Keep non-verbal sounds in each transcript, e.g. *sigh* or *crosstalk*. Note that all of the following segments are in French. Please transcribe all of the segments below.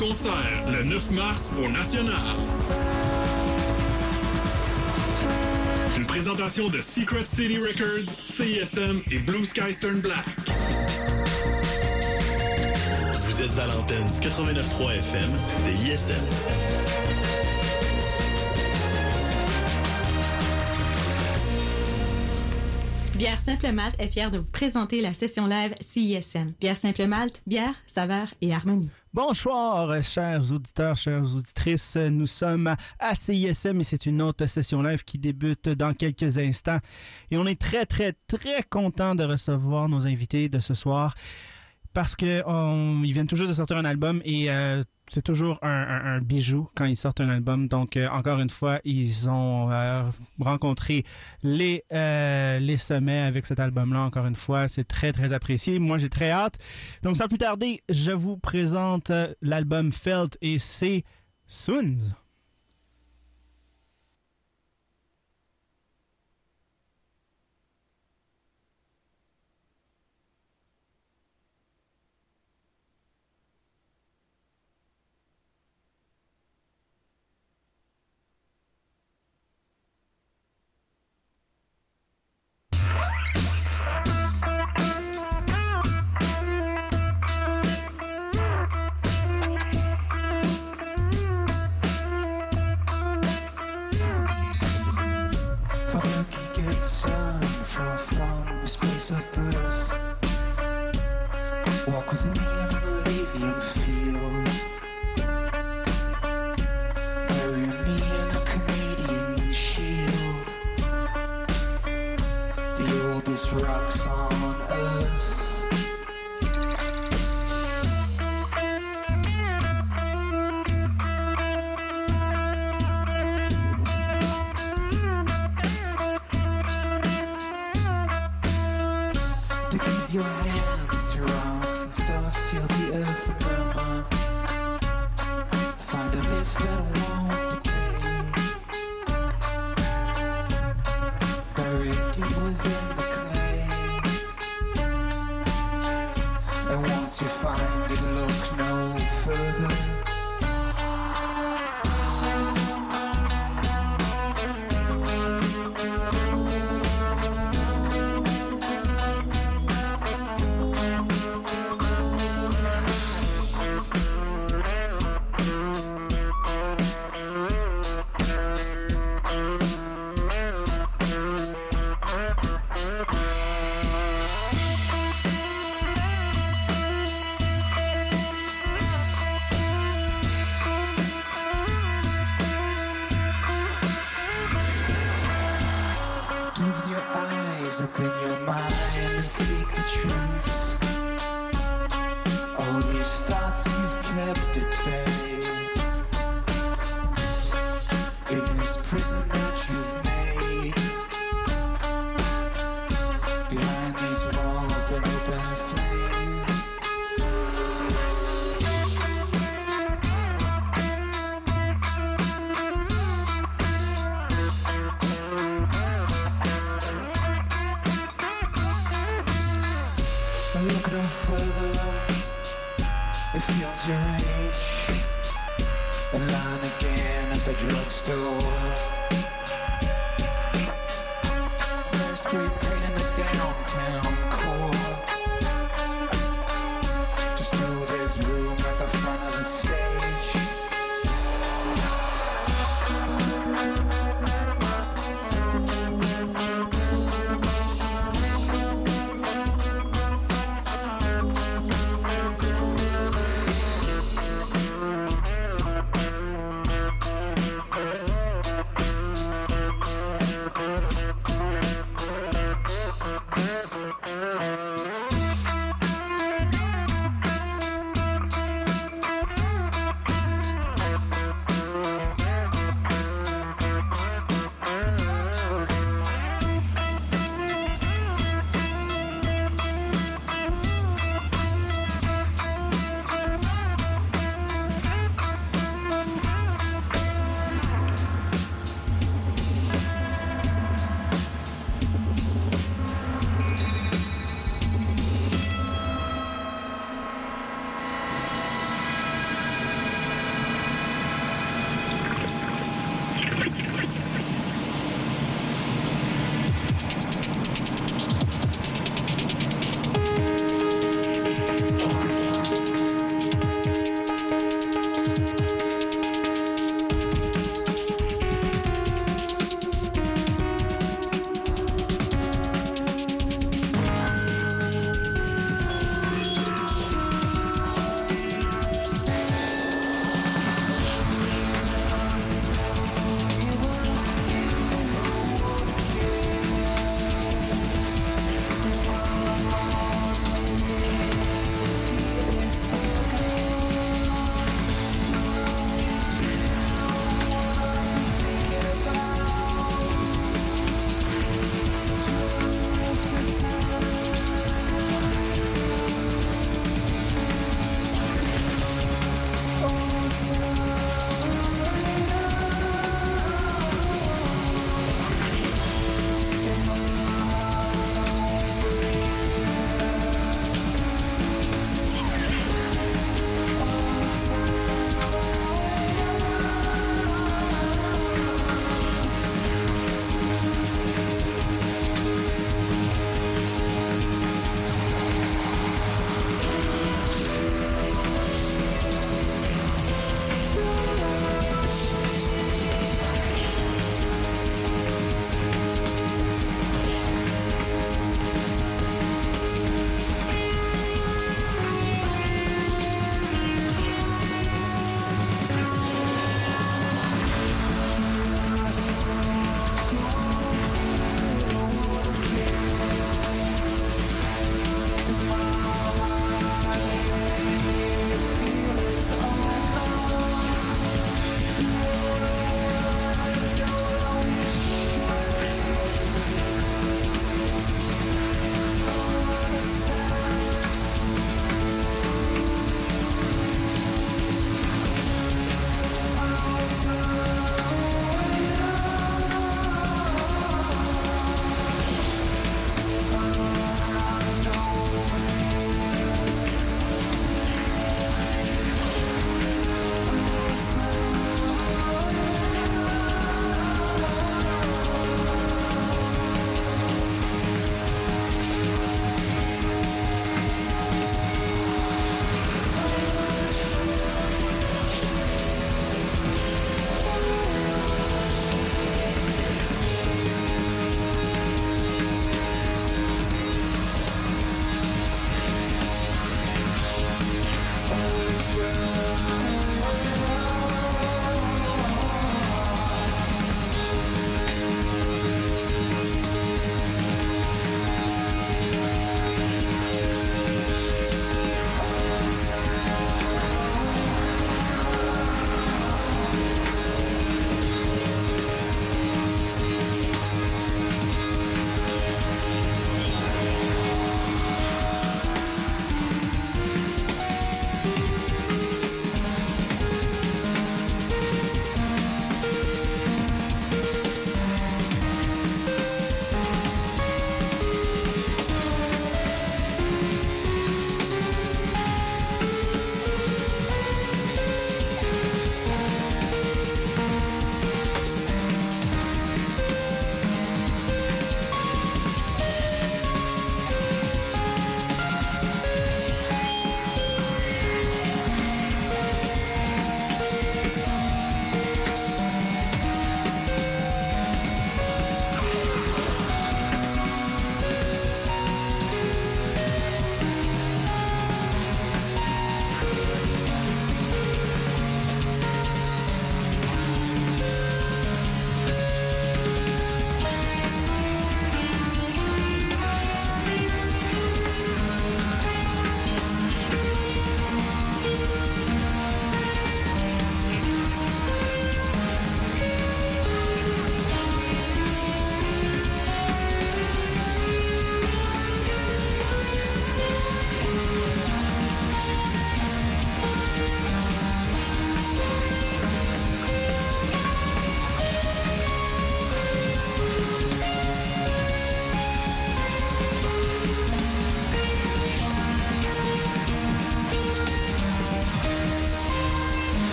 Concert le 9 mars au National. Une présentation de Secret City Records, CISM et Blue Sky Stern Black. Vous êtes à l'antenne du 89.3 FM, CISM. Bière Simple Malte est fière de vous présenter la session live CISM. Bière Simple Malte, bière, saveur et harmonie. Bonsoir, chers auditeurs, chères auditrices. Nous sommes à CISM et c'est une autre session live qui débute dans quelques instants. Et on est très, très, très content de recevoir nos invités de ce soir parce que on, ils viennent toujours de sortir un album et euh, c'est toujours un, bijou quand ils sortent un album. Donc euh, encore une fois, ils ont euh, rencontré les les sommets avec cet album-là. Encore une fois, c'est très très apprécié. Moi, j'ai très hâte. Donc sans plus tarder, je vous présente l'album Felt et c'est Soons. suffer us. Walk with me in an Elysium field. Bury me in a Canadian shield. The oldest rocks on earth. mind, it look no further. smoking at the drugstore. Let's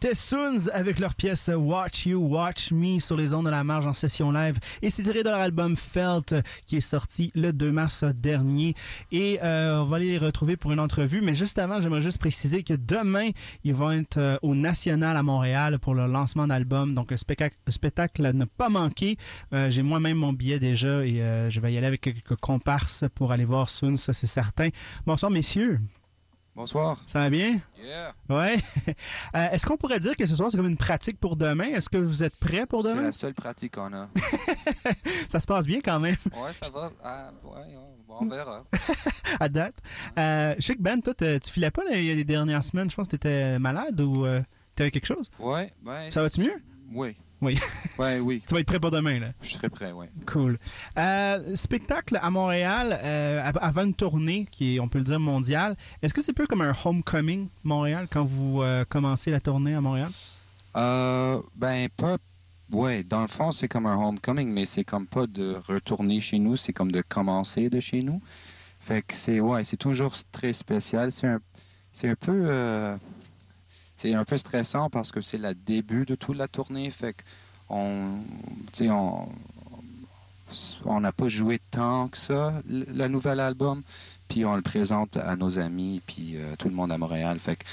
C'était Soons avec leur pièce Watch You, Watch Me sur les ondes de la marge en session live. Et c'est tiré de leur album Felt qui est sorti le 2 mars dernier. Et euh, on va aller les retrouver pour une entrevue. Mais juste avant, j'aimerais juste préciser que demain, ils vont être euh, au National à Montréal pour le lancement d'album. Donc le spectacle, le spectacle pas manqué. Euh, J'ai moi-même mon billet déjà et je vais y aller avec quelques comparses pour aller voir Soons, ça c'est certain. Bonsoir messieurs. Bonsoir. Ça va bien? Yeah. Ouais. *laughs* Euh, Est-ce qu'on pourrait dire que ce soir, c'est comme une pratique pour demain? Est-ce que vous êtes prêts pour C'est demain? la seule pratique qu'on a. *laughs* Ça se passe bien quand même, Ouais, ça va. Ah, ouais, on verra. *laughs* à date. Euh, je sais que Ben, toi, tu filais pas les, les dernières semaines. Je pense que tu étais malade ou tu t'avais quelque chose? Ouais, ouais. Ça va-tu mieux? Oui. Oui. *laughs* Ouais, oui. Tu vas être prêt pour demain, là. Je serai prêt, ouais. Cool. Euh, spectacle à Montréal, euh, av- avant une tournée qui est, on peut le dire, mondiale. Est-ce que c'est peu comme un homecoming, Montréal, quand vous euh, commencez la tournée à Montréal? Ben, pas. Ouais, dans le fond, c'est comme un homecoming, mais c'est comme pas de retourner chez nous, c'est comme de commencer de chez nous. Fait que c'est, ouais, c'est toujours très spécial. C'est un, c'est un peu. C'est un peu stressant parce que c'est le début de toute la tournée. Fait que on. On. N'a pas joué tant que ça, le, le nouvel album. Puis on le présente à nos amis, puis euh, tout le monde à Montréal. Fait que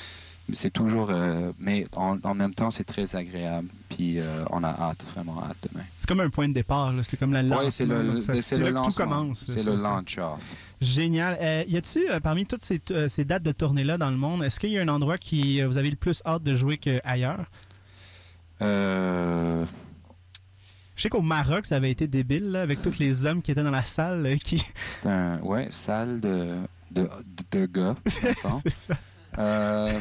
c'est toujours. euh, mais en, en même temps, c'est très agréable. Puis euh, on a hâte, vraiment hâte demain. C'est comme un point de départ, là. c'est comme la Oui, lancement, c'est le, ça- c'est le là tout commence. C'est le ça. launch-off. Génial. Euh, y a-tu, euh, parmi toutes ces, ces dates de tournée-là dans le monde, est-ce qu'il y a un endroit qui vous avez le plus hâte de jouer qu'ailleurs? Euh, Je sais qu'au Maroc, ça avait été débile, là, avec tous les hommes qui étaient dans la salle. qui... c'est un. Ouais, salle de, de, de gars. *laughs* c'est ça. Euh,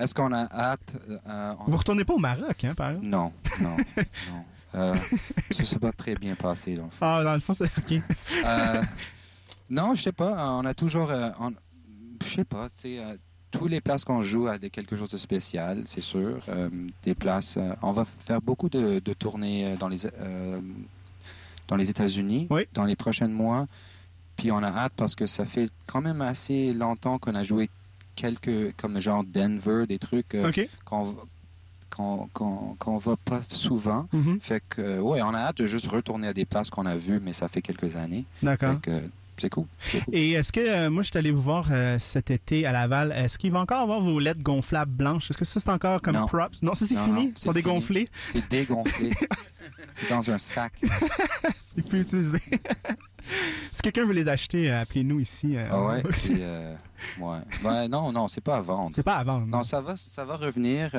Est-ce qu'on a hâte? euh, on- Vous retournez pas au Maroc, hein, par exemple? Non, *laughs* non, non. Euh, ça s'est pas très bien passé, dans le fond. Ah, dans le fond, c'est OK. Euh, non, je sais pas. On a toujours. euh, on- je sais pas, tu sais. euh, tous les places qu'on joue à des, quelque chose de spécial, c'est sûr. Euh, des places. euh, on va faire beaucoup de, de tournées euh, dans les euh, dans les États-Unis Oui. dans les prochains mois. Puis on a hâte parce que ça fait quand même assez longtemps qu'on a joué quelques comme genre Denver, des trucs euh, OK. qu'on qu'on qu'on qu'on va pas souvent. Mhm. Fait que, ouais, on a hâte de juste retourner à des places qu'on a vues, mais ça fait quelques années. D'accord. Fait que, c'est cool. Et est-ce que, euh, moi, je suis allé vous voir euh, cet été à Laval, est-ce qu'il va encore avoir vos lettres gonflables blanches? Est-ce que ça, c'est encore comme Non. props? Non, ça, c'est Non, fini? non, Ils c'est sont dégonflés? C'est dégonflé. *laughs* c'est dans un sac. *laughs* c'est plus utilisé. *laughs* si quelqu'un veut les acheter, euh, appelez-nous ici. euh, Ah ouais, c'est. ouais. Ben, non, non, c'est pas à vendre. c'est pas à vendre. Non, ça va, ça va revenir.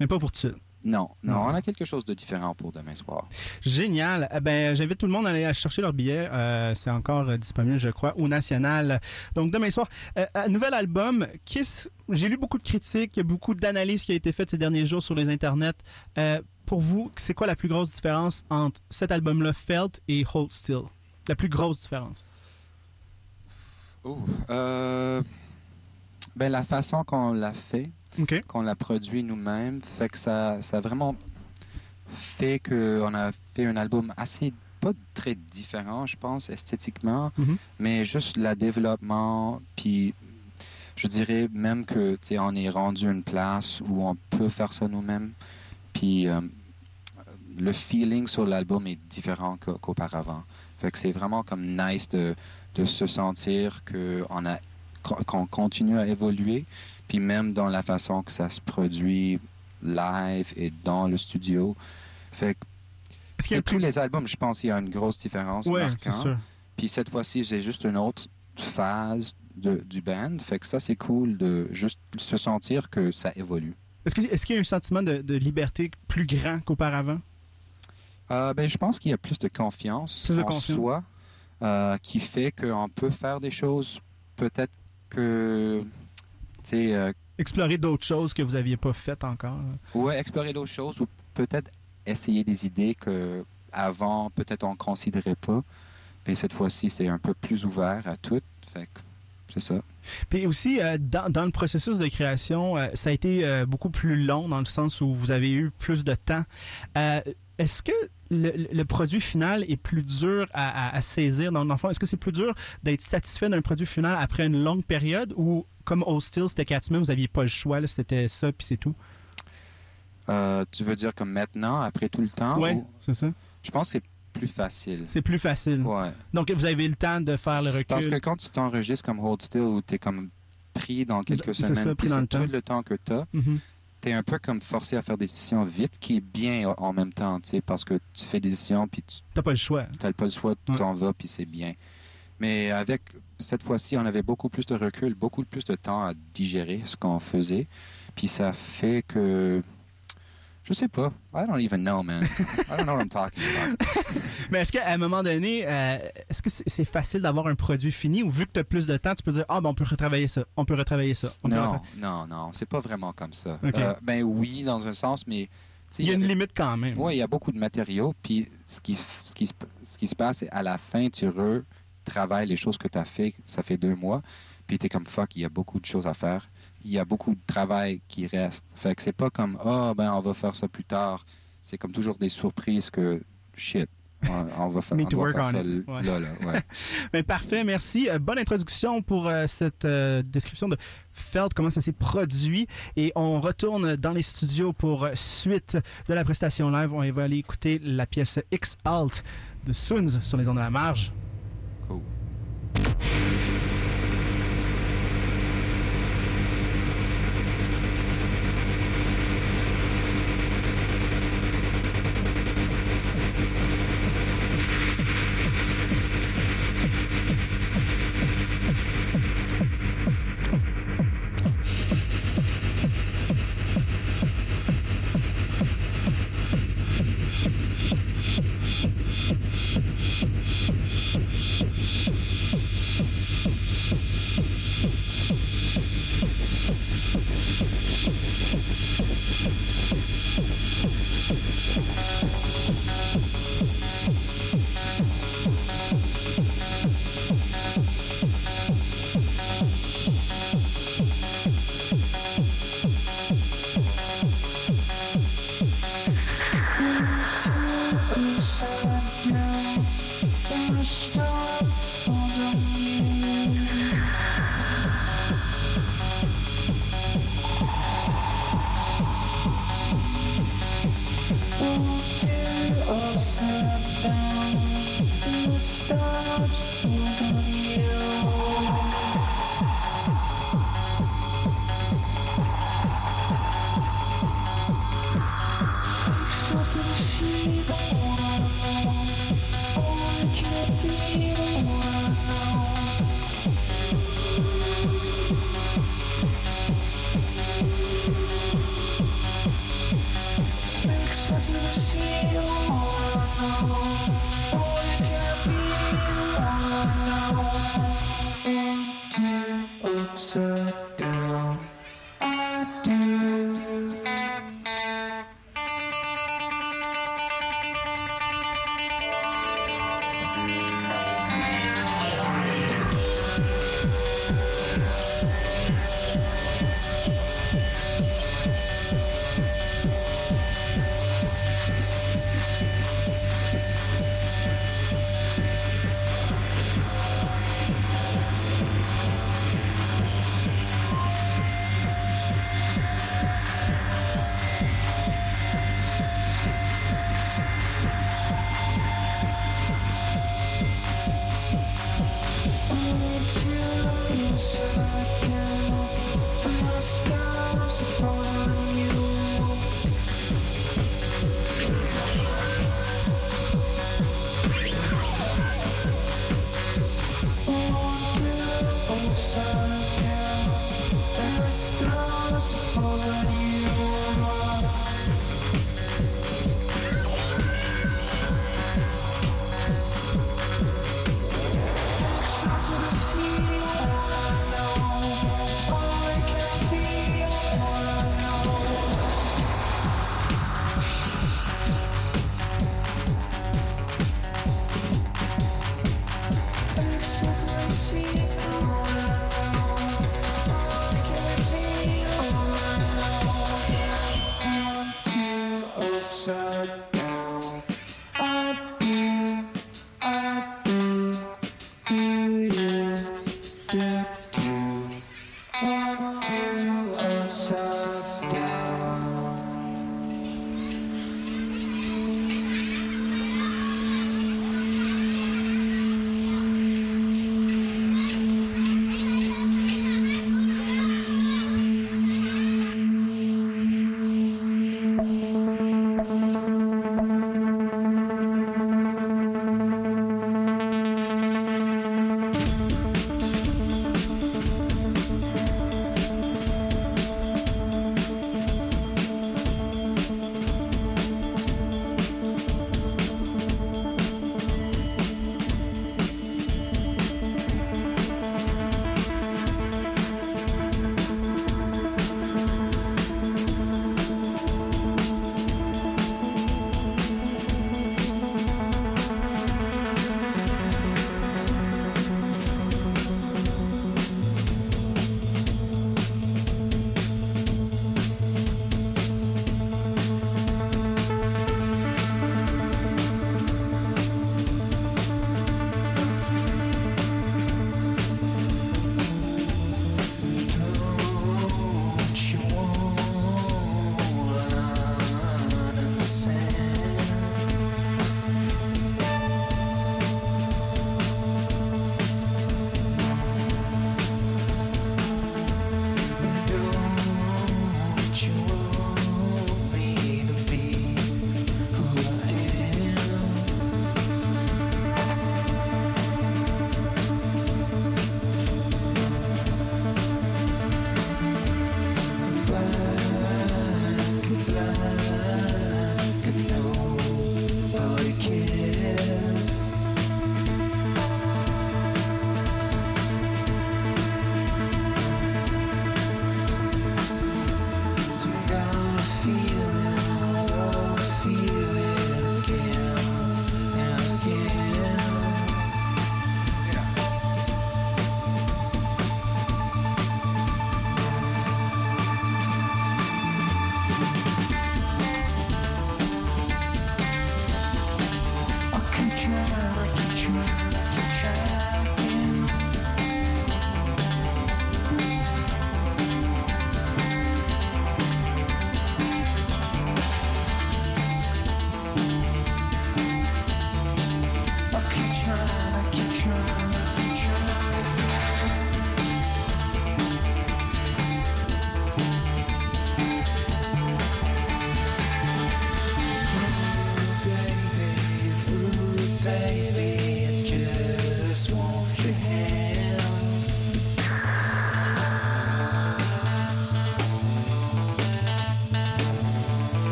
Mais pas pour tout de suite. Non, non, Non. on a quelque chose de différent pour demain soir. Génial. Eh ben, j'invite tout le monde à aller chercher leur billet. Euh, c'est encore euh, disponible, je crois, au National. Donc, demain soir, euh, un nouvel album, Kiss. J'ai lu beaucoup de critiques, a beaucoup d'analyses qui ont été faites ces derniers jours sur les internets. Euh, pour vous, c'est quoi la plus grosse différence entre cet album-là, Felt, et Hold Still? La plus grosse différence. Oh, euh, ben, la façon qu'on l'a fait, qu'on l'a produit nous-mêmes, fait que ça, ça a vraiment fait qu'on a fait un album assez, pas très différent, je pense, esthétiquement, Mhm. mais juste le développement, puis je dirais même que, on est rendu une place où on peut faire ça nous-mêmes, puis euh, le feeling sur l'album est différent qu'au- qu'auparavant. Fait que c'est vraiment comme nice de, de se sentir qu'on a qu'on continue à évoluer, puis même dans la façon que ça se produit live et dans le studio. Fait que qu'il y a c'est tous les albums, je pense qu'il y a une grosse différence Ouais, marquante. sûr. Puis cette fois-ci, j'ai juste une autre phase de, du band. Fait que ça, c'est cool de juste se sentir que ça évolue. Est-ce que- est-ce qu'il y a un sentiment de, de liberté plus grand qu'auparavant? Euh, ben, je pense qu'il y a plus de confiance Plus de en confiance. soi euh, qui fait qu'on peut faire des choses peut-être que, euh, Explorer d'autres choses que vous n'aviez pas faites encore. ouais, explorer d'autres choses ou peut-être essayer des idées que avant peut-être on ne considérait pas. Mais cette fois-ci, c'est un peu plus ouvert à tout. Fait que c'est ça. Puis aussi, euh, dans, dans le processus de création, euh, ça a été beaucoup plus long dans le sens où vous avez eu plus de temps. Est-ce que le, le produit final est plus dur à, à- à saisir dans le fond? Est-ce que c'est plus dur d'être satisfait d'un produit final après une longue période ou comme au Still, c'était quatre semaines, vous n'aviez pas le choix, là, c'était ça, puis c'est tout? Euh, tu veux dire comme maintenant, après tout le temps? Ouais, ou- c'est ça. Je pense que c'est plus facile. C'est plus facile. Ouais. Donc, vous avez le temps de faire le recul. Parce que quand tu t'enregistres comme Hold Still, où tu es comme pris dans quelques semaines, dans c'est le tout le temps que tu as, Mhm. tu es un peu comme forcé à faire des décisions vite, qui est bien en même temps, tu sais, parce que tu fais des décisions, puis tu T'as pas le choix. n'as pas le choix, tu Ouais. t'en vas, puis c'est bien. Mais avec cette fois-ci, on avait beaucoup plus de recul, beaucoup plus de temps à digérer ce qu'on faisait. Puis ça fait que. Je sais pas. I don't even know, man. I don't know what I'm talking about. *laughs* Mais est-ce qu'à un moment donné, euh, est-ce que c'est facile d'avoir un produit fini ou vu que tu as plus de temps, tu peux dire Ah, ben on peut retravailler ça, on peut retravailler ça. on Non, non, non. C'est pas vraiment comme ça. Euh, ben oui, dans un sens, mais. Il y a une limite quand même. Oui, il y a beaucoup de matériaux. Puis ce qui, ce, qui, se- ce qui se passe, c'est à la fin, tu retravailles les choses que tu as fait, ça fait deux mois. Puis tu es comme fuck, il y a beaucoup de choses à faire. Il y a beaucoup de travail qui reste. Fait que c'est pas comme ah, ben on va faire ça plus tard. C'est comme toujours des surprises que shit. On, on va faire, *laughs* on doit faire ça. Ouais. là, là. Ouais. *laughs* Mais parfait, merci. Euh, bonne introduction pour euh, cette euh, description de Felt, comment ça s'est produit. Et on retourne dans les studios pour suite de la prestation live. On va aller écouter la pièce X Alt de Soons sur les ondes de la marge. Cool.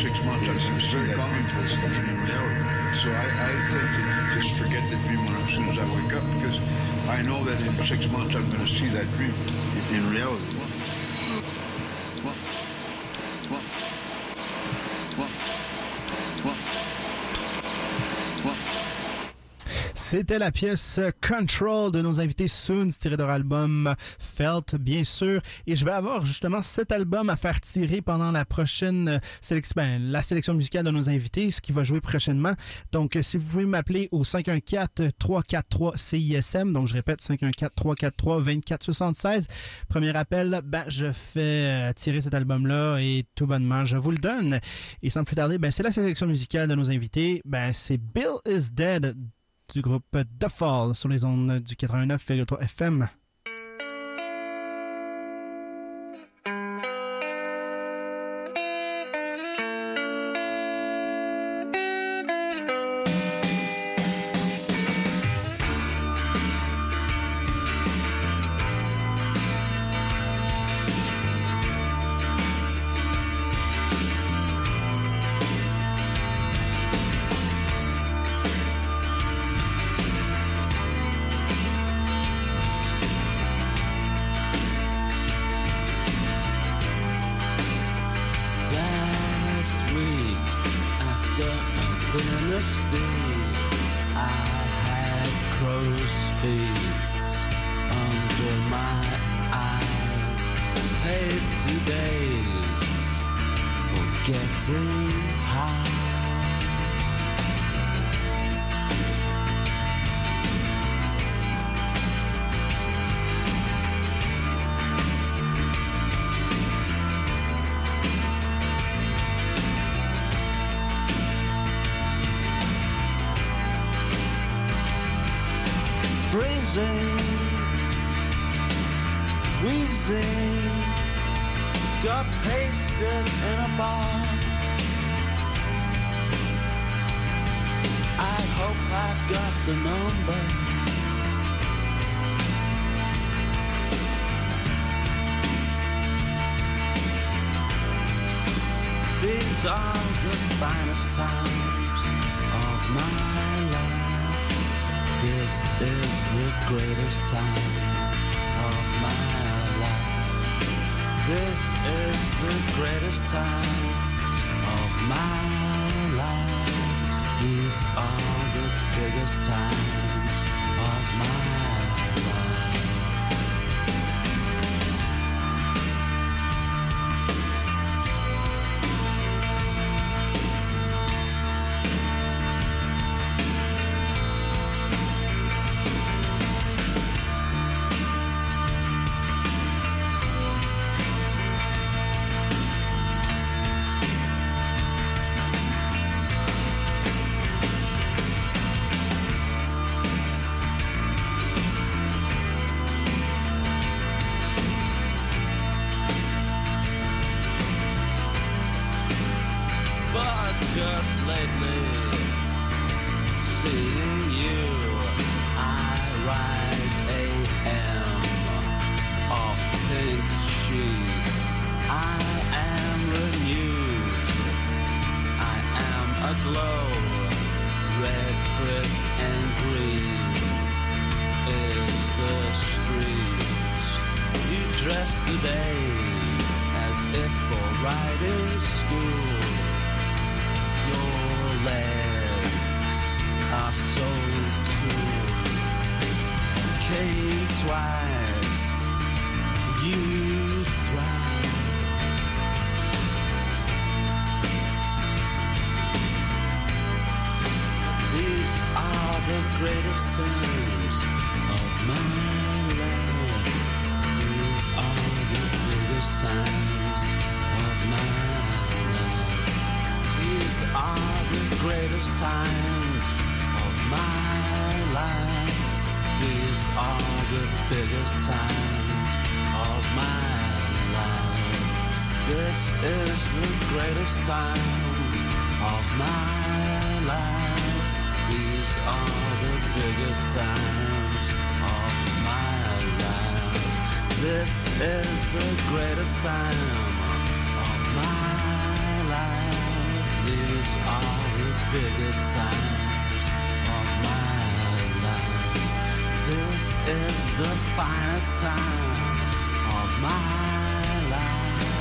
six months I'm going to see that in reality. So I, I tend to just forget the dream as soon as I wake up because I know that in six months I'm going to see that dream in reality. C'était la pièce Control de nos invités Soon, tirée de leur album Felt, bien sûr. Et je vais avoir justement cet album à faire tirer pendant la prochaine sélection, ben, la sélection musicale de nos invités, ce qui va jouer prochainement. Donc, si vous pouvez m'appeler au 514-343-CISM, donc je répète, 514-343-2476. Premier appel, ben, je fais euh, tirer cet album-là et tout bonnement, je vous le donne. Et sans plus tarder, ben, c'est la sélection musicale de nos invités. Ben, c'est Bill is Dead du groupe The Fall sur les ondes du 89,3 FM. Got pasted in a bar. I hope I got the number. These are the finest times of my. This is the greatest time of my life. This is the greatest time of my life. These are the biggest times of my life. Aglow. Red brick and green is the streets. You dress today as if for riding school. Your legs are so cool. Came twice, you the greatest times of my life. These are the biggest times of my life. These are the greatest times of my life. These are the biggest times of my life. This is the greatest time of my life. These are the biggest times of my life. This is the greatest time of my life. These are the biggest times of my life. This is the finest time of my life.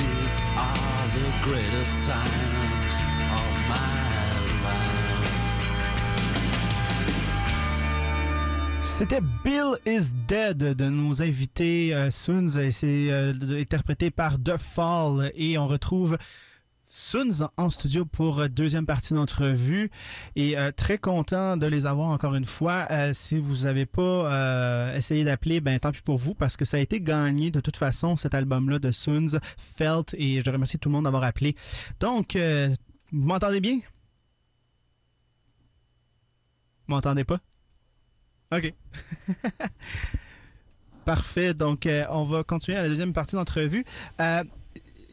These are the greatest times of my life. C'était Bill is Dead de nos invités euh, Soons et c'est euh, interprété par The Fall et on retrouve Soons en studio pour euh, deuxième partie d'entrevue et euh, très content de les avoir encore une fois. Si vous n'avez pas essayé d'appeler, ben tant pis pour vous parce que ça a été gagné de toute façon cet album-là de Soons, Felt et je remercie tout le monde d'avoir appelé. Donc, vous m'entendez bien? Vous m'entendez pas? OK. *laughs* Parfait. Donc, euh, on va continuer à la deuxième partie d'entrevue. Euh,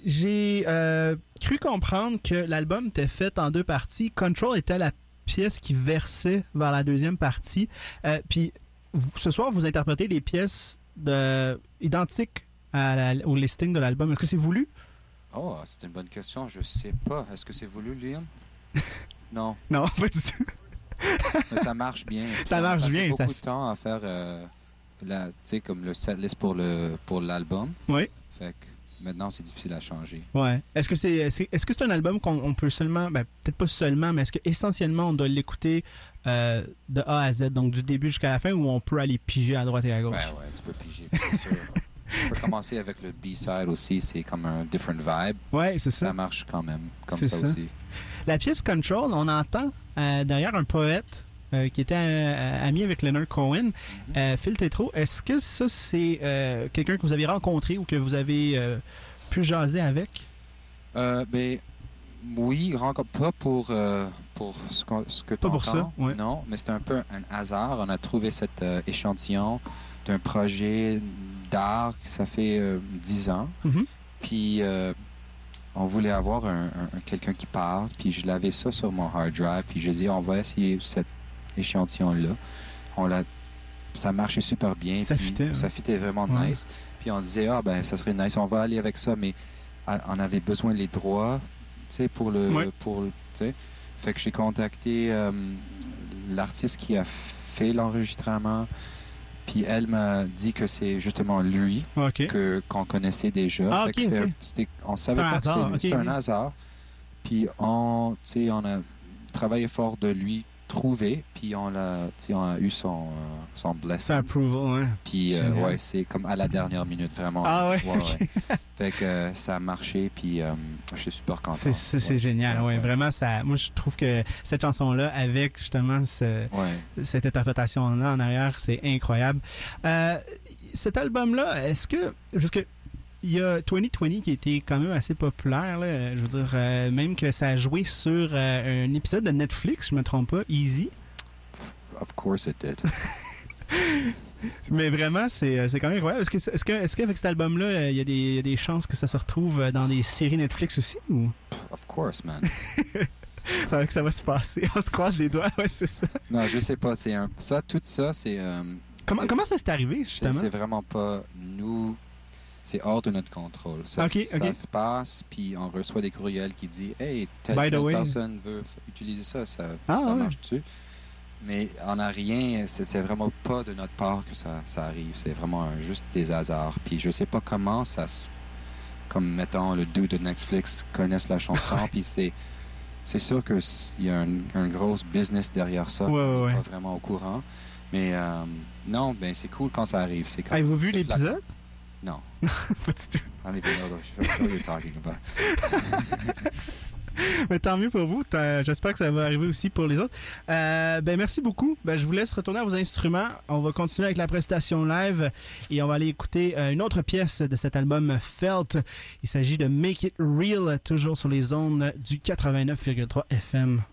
J'ai euh, cru comprendre que l'album était fait en deux parties. Control était la pièce qui versait vers la deuxième partie. Puis, ce soir, vous interprétez les pièces de, identiques à la- au listing de l'album. Est-ce que c'est voulu? Oh, c'est une bonne question. Je sais pas. Est-ce que c'est voulu, Liam? *laughs* non, Non, pas du tout. Mais ça marche bien. *laughs* Ça On a marche passé bien, beaucoup ça- de temps à faire, euh, la, comme le setlist pour le pour l'album. Oui. Fait que maintenant, c'est difficile à changer. Ouais. Est-ce que c'est est-ce que c'est un album qu'on on peut seulement ben, peut-être pas seulement mais est-ce que essentiellement on doit l'écouter euh, de A à Z donc du début jusqu'à la fin ou on peut aller piger à droite et à gauche? Ben ouais, tu peux piger, c'est sûr. *laughs* tu peux commencer avec le B-side aussi, c'est comme un different vibe. Ouais, c'est ça. Ça marche quand même, comme ça, ça. aussi. La pièce Control, on entend euh, derrière un poète euh, qui était euh, ami avec Leonard Cohen, Mhm. euh, Phil Tetro. Est-ce que ça, c'est quelqu'un que vous avez rencontré ou que vous avez pu jaser avec? Ben, oui, pas pour, pour ce, qu'on- ce que tu Pas pour ça, ouais. Non, mais c'était un peu un hasard. On a trouvé cet échantillon d'un projet d'art qui ça fait 10 ans. Mhm. Puis on voulait avoir un, un- un- quelqu'un qui parle. Puis je l'avais ça sur mon hard drive. Puis je dis, on va essayer cet échantillon-là. On l'a, ça marchait super bien. Ça fitait, ouais. Ça fitait vraiment Ouais. nice. Puis on disait, ah ben ça serait nice, on va aller avec ça. Mais on avait besoin des droits, tu sais, pour le, Ouais. pour le- tu sais. Fait que j'ai contacté euh, l'artiste qui a fait l'enregistrement. Puis elle m'a dit que c'est justement lui que qu'on connaissait déjà. Ah, Fait ok, que c'était- on savait pas que c'était lui. ok, C'était un hasard. Puis on, tu sais, on a travaillé fort de lui trouver. Puis on a, on a eu son, euh, son blessing. approval, hein. Puis euh, ouais, c'est comme à la dernière minute vraiment. Ah ouais, ouais. *laughs* Fait que euh, ça a marché. Puis euh, je suis super content. C'est Ouais. génial, ouais. Vraiment, ça. Moi, je trouve que cette chanson-là, avec justement ce- cette interprétation-là en arrière, c'est incroyable. Euh, cet album-là, est-ce que. Parce que. Il y a 2020 qui a été quand même assez populaire. là. Je veux dire, euh, même que ça a joué sur euh, un épisode de Netflix, je me trompe pas, Easy. Of course it did. *laughs* Mais vraiment, c'est euh, c'est quand même incroyable. Est-ce que- est-ce que- est-ce qu'avec cet album-là, il y, a des- il y a des chances que ça se retrouve dans des séries Netflix aussi ou? Of course, man. *laughs* que ça va se passer On se croise les doigts, *laughs* ouais, c'est ça. Non, je sais pas. C'est un, ça, tout ça, c'est. euh, Comment, c'est- comment ça s'est arrivé, C'est justement? c'est vraiment pas nous. C'est hors de notre contrôle. Ça, Ok, ça se passe, puis on reçoit des courriels qui disent Hey, telle, personne veut utiliser ça, ça, Ah, ça ouais. marche-tu? Mais on n'a rien, c'est vraiment pas de notre part que ça, ça arrive. C'est vraiment un- juste des hasards. Puis je sais pas comment ça se. Comme, mettons, le dude de Netflix connaissent la chanson, puis c'est. C'est sûr qu'il y a un, un gros business derrière ça. Ouais, qu'on ouais, pas vraiment au courant. Mais euh, non, ben c'est cool quand ça arrive. Avez-vous vu l'épisode? Non. Pas du tout. I don't even know what you're talking about. *laughs* Mais tant mieux pour vous. J'espère que ça va arriver aussi pour les autres. Euh, ben merci beaucoup. Ben, je vous laisse retourner à vos instruments. On va continuer avec la prestation live et on va aller écouter euh, une autre pièce de cet album Felt. Il s'agit de Make It Real, toujours sur les ondes du 89,3 FM.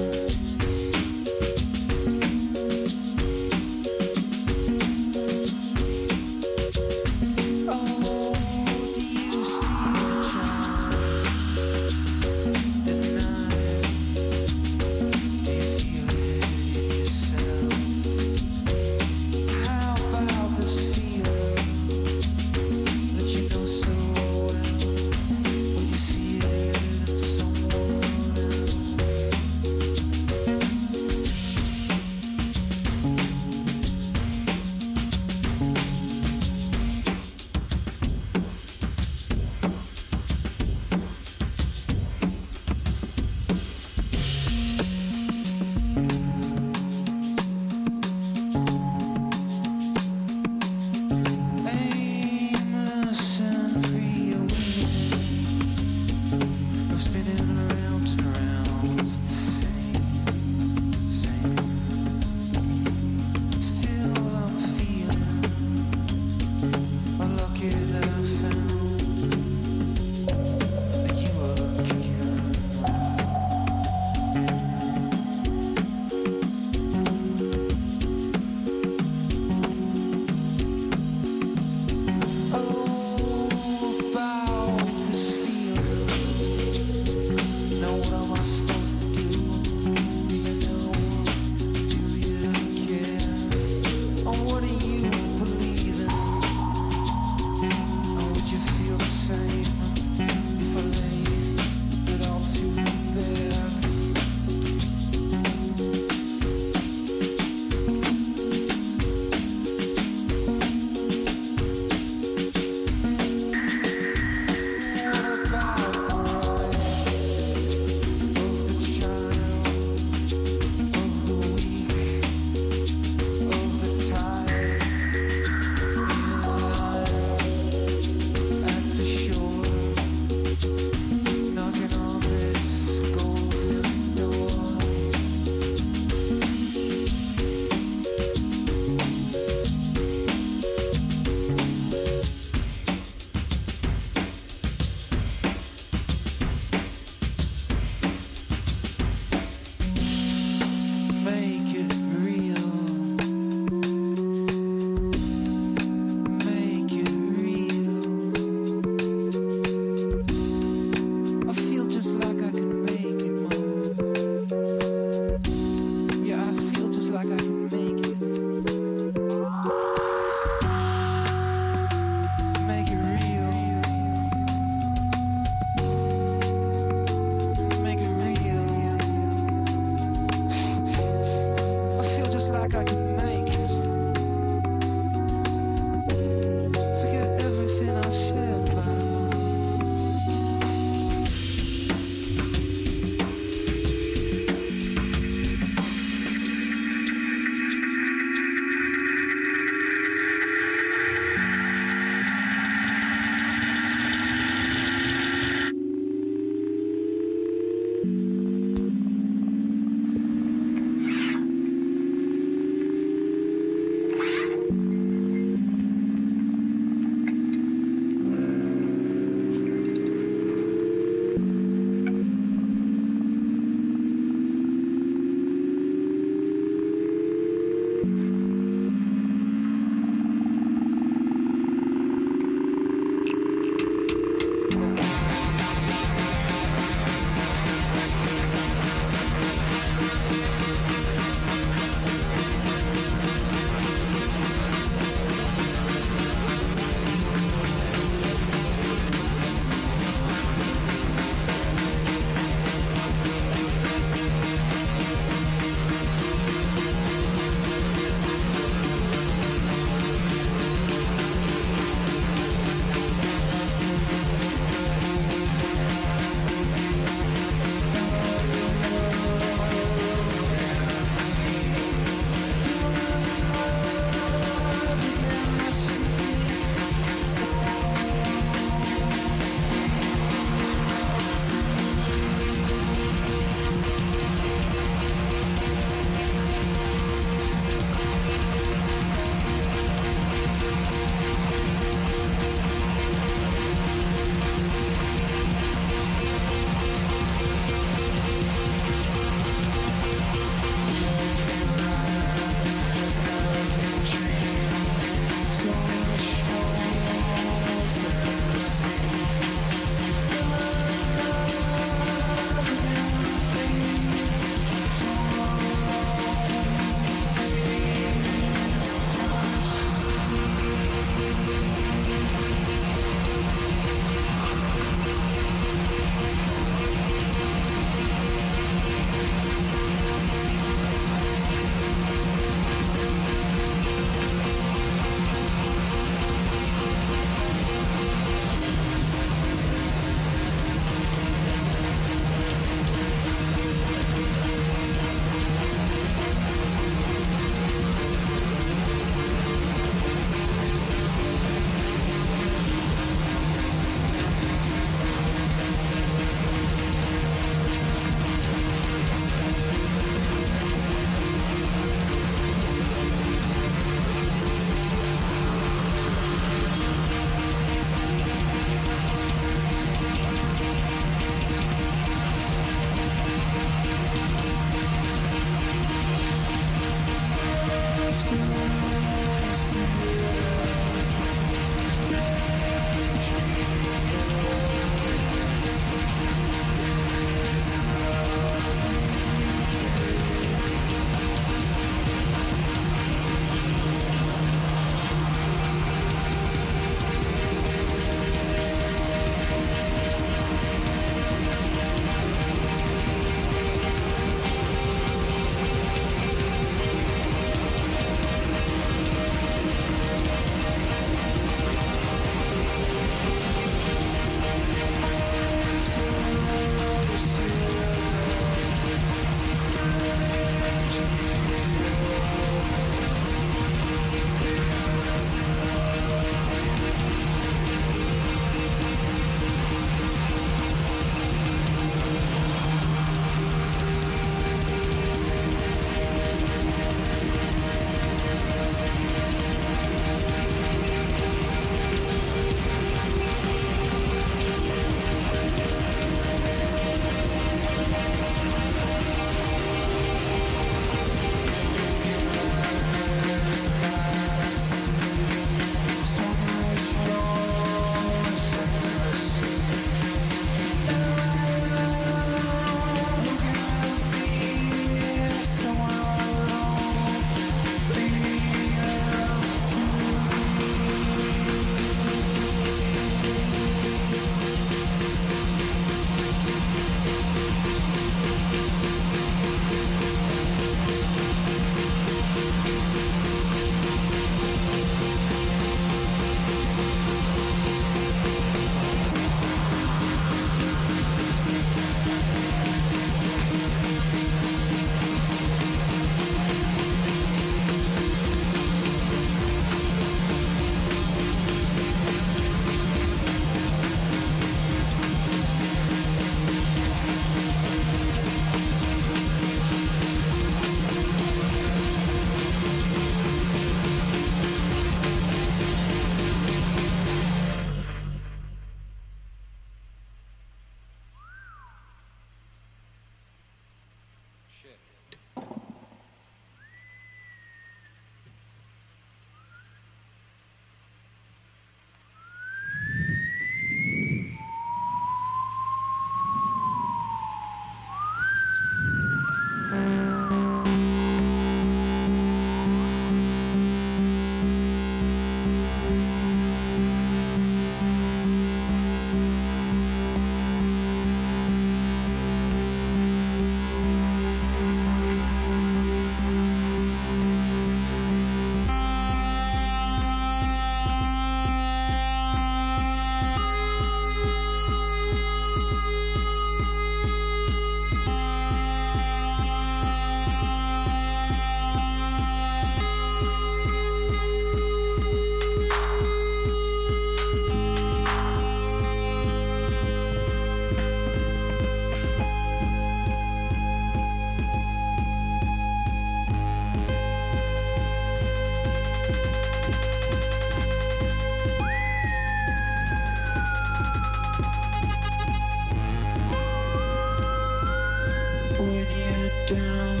when you're down.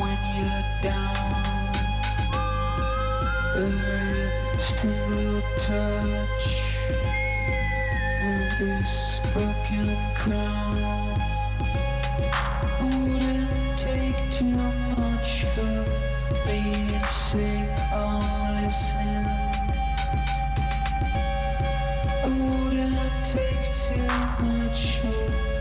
When you're down. Every single touch of this broken crown wouldn't take too much for me to say I'm oh, listening. Too much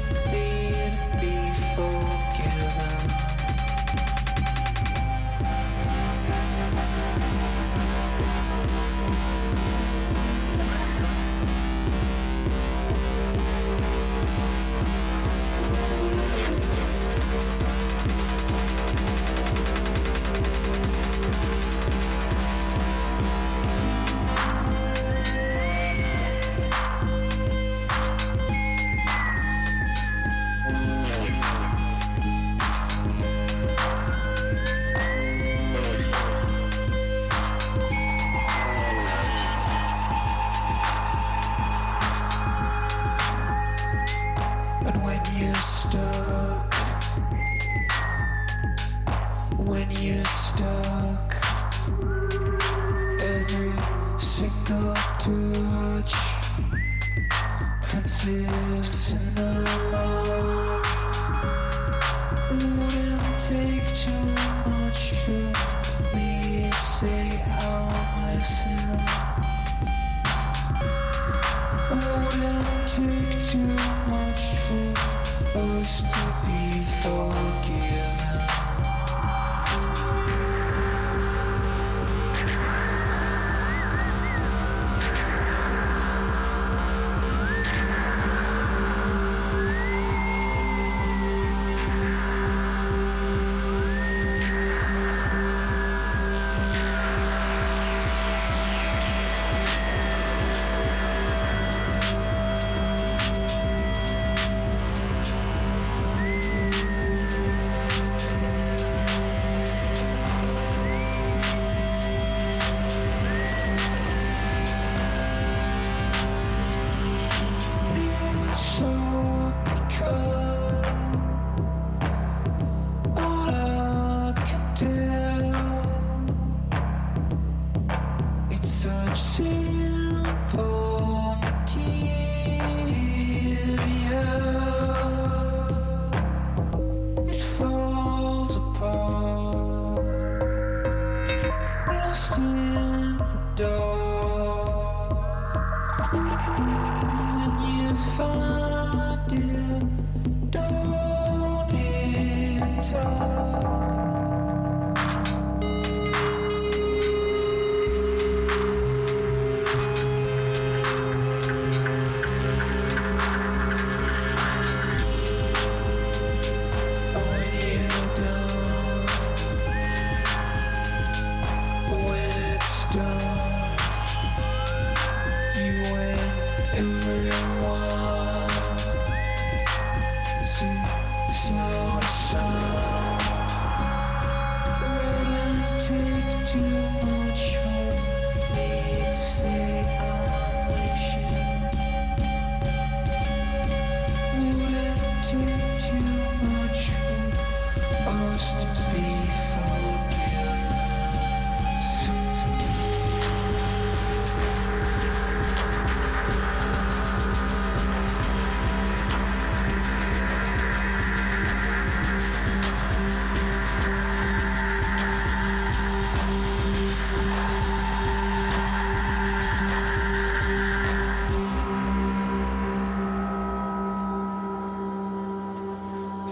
lost.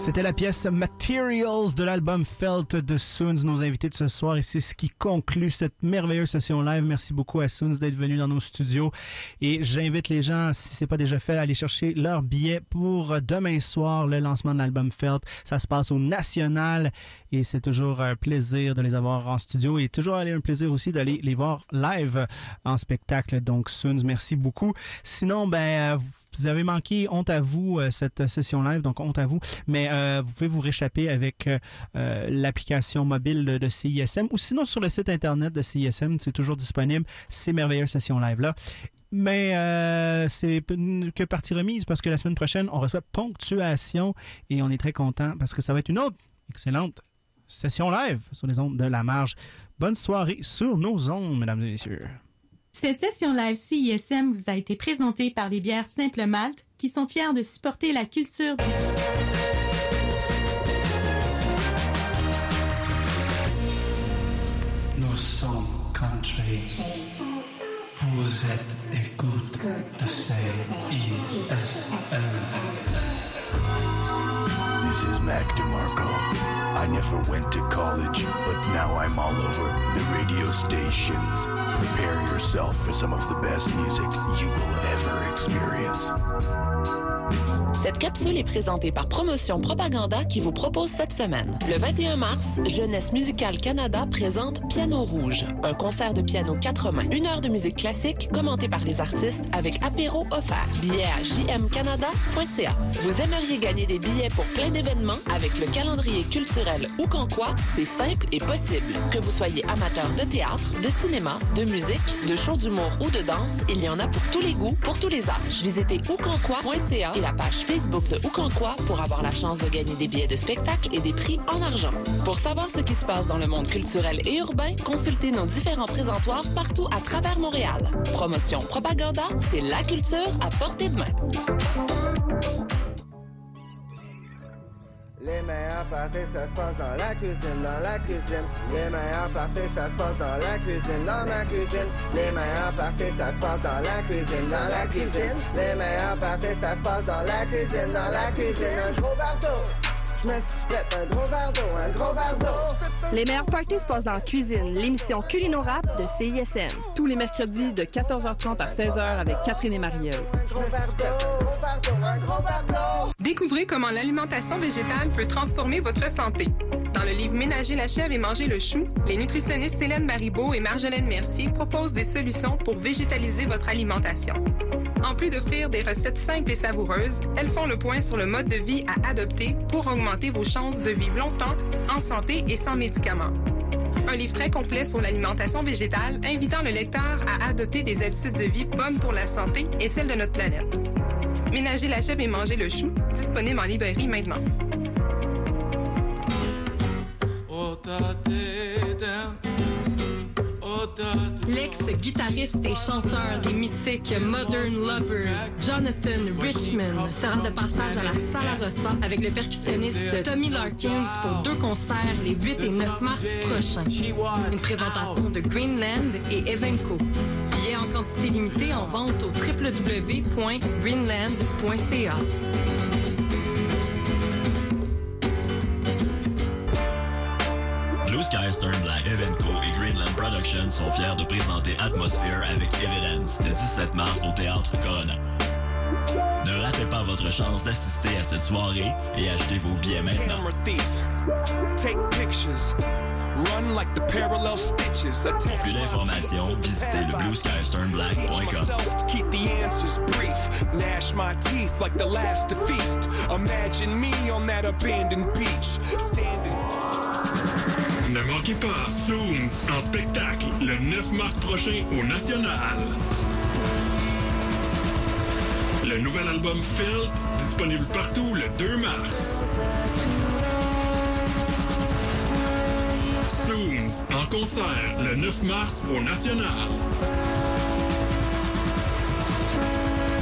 C'était la pièce Materials de l'album Felt de Soons, nos invités de ce soir, et c'est ce qui conclut cette merveilleuse session live. Merci beaucoup à Soons d'être venu dans nos studios. Et j'invite les gens, si c'est pas déjà fait, à aller chercher leur billet pour demain soir, le lancement de l'album Felt. Ça se passe au National et c'est toujours un plaisir de les avoir en studio et toujours un plaisir aussi d'aller les voir live en spectacle. Donc, Soons, merci beaucoup. Sinon, ben, vous avez manqué, honte à vous, euh, cette session live, donc honte à vous. Mais euh, vous pouvez vous réchapper avec euh, l'application mobile de, CISM ou sinon sur le site internet de CISM, c'est toujours disponible, ces merveilleuses sessions live-là. Mais c'est que partie remise parce que la semaine prochaine, on reçoit ponctuation et on est très content parce que ça va être une autre excellente session live sur les ondes de la marge. Bonne soirée sur nos ondes, mesdames et messieurs. Cette session live CISM vous a été présentée par les bières Simple Malte qui sont fiers de supporter la culture du Nous sommes country. Vous êtes écoute de CISM. This is Mac DeMarco. I never went to college, but now I'm all over the radio stations. Prepare yourself for some of the best music you will ever experience. Cette capsule est présentée par Promotion Propaganda qui vous propose cette semaine. Le 21 mars, Jeunesse musicale Canada présente Piano Rouge, un concert de piano quatre mains. Une heure de musique classique commentée par les artistes avec apéro offert. Billets à jmcanada.ca. Vous aimeriez gagner des billets pour plein d'événements avec le calendrier culturel ou quoi? C'est simple et possible. Que vous soyez amateur de théâtre, de cinéma, de musique, de show d'humour ou de danse, il y en a pour tous les goûts, pour tous les âges. Visitez oucanquoi.ca et la page Facebook de Oucanquoi pour avoir la chance de gagner des billets de spectacle et des prix en argent. Pour savoir ce qui se passe dans le monde culturel et urbain, consultez nos différents présentoirs partout à travers Montréal. Promotion Propaganda, c'est la culture à portée de main. Les meilleurs parties, ça se passe dans la cuisine, dans la cuisine. Les meilleurs parties, ça se passe dans la cuisine, dans la cuisine. Les meilleurs parties, ça se passe dans la cuisine, dans la cuisine. Les meilleurs parties, ça se passe dans la cuisine, dans la cuisine. Un. Je me suis fait un gros verre d'eau, un gros verre d'eau. Les meilleurs parties se passent dans la cuisine, l'émission Culino Rap de CISM. Tous les mercredis de 14h30 à 16h avec Catherine et Marielle. Découvrez comment l'alimentation végétale peut transformer votre santé. Dans le livre Ménager la chèvre et manger le chou, les nutritionnistes Hélène Baribeau et Marjolaine Mercier proposent des solutions pour végétaliser votre alimentation. En plus d'offrir des recettes simples et savoureuses, elles font le point sur le mode de vie à adopter pour augmenter vos chances de vivre longtemps, en santé et sans médicaments. Un livre très complet sur l'alimentation végétale invitant le lecteur à adopter des habitudes de vie bonnes pour la santé et celle de notre planète. Ménager la chèvre et manger le chou, disponible en librairie maintenant. L'ex-guitariste et chanteur des mythiques Modern Lovers, Jonathan Richman, sera de passage à la Sala Rossa avec le percussionniste Tommy Larkins pour deux concerts les 8 et 9 mars prochains. Une présentation de Greenland et Evenco. Billets en quantité limitée en vente au www.greenland.ca. Blue Sky Stern Black, Evenco et Greenland Productions sont fiers de présenter Atmosphere avec Evidence le 17 mars au Théâtre Corona. Ne ratez pas votre chance d'assister à cette soirée et achetez vos billets maintenant. Take pictures. Run like the parallel stitches. Pour plus d'informations, visitez le blueskysternblack.com. Ne manquez pas Soons en spectacle le 9 mars prochain au National. Le nouvel album Felt disponible partout le 2 mars. Soons en concert le 9 mars au National.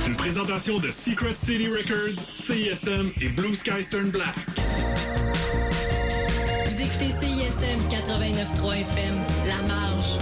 Une présentation de Secret City Records, CISM et Blue Sky Stern Black. Écoutez CISM 89.3 FM, La Marge.